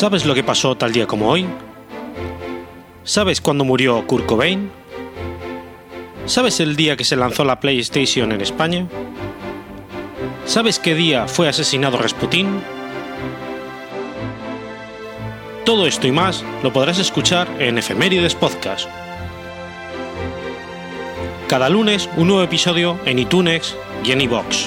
¿Sabes lo que pasó tal día como hoy? ¿Sabes cuándo murió Kurt Cobain? ¿Sabes el día que se lanzó la PlayStation en España? ¿Sabes qué día fue asesinado Rasputin? Todo esto y más lo podrás escuchar en Efemérides Podcast. Cada lunes un nuevo episodio en iTunes y en iVoox.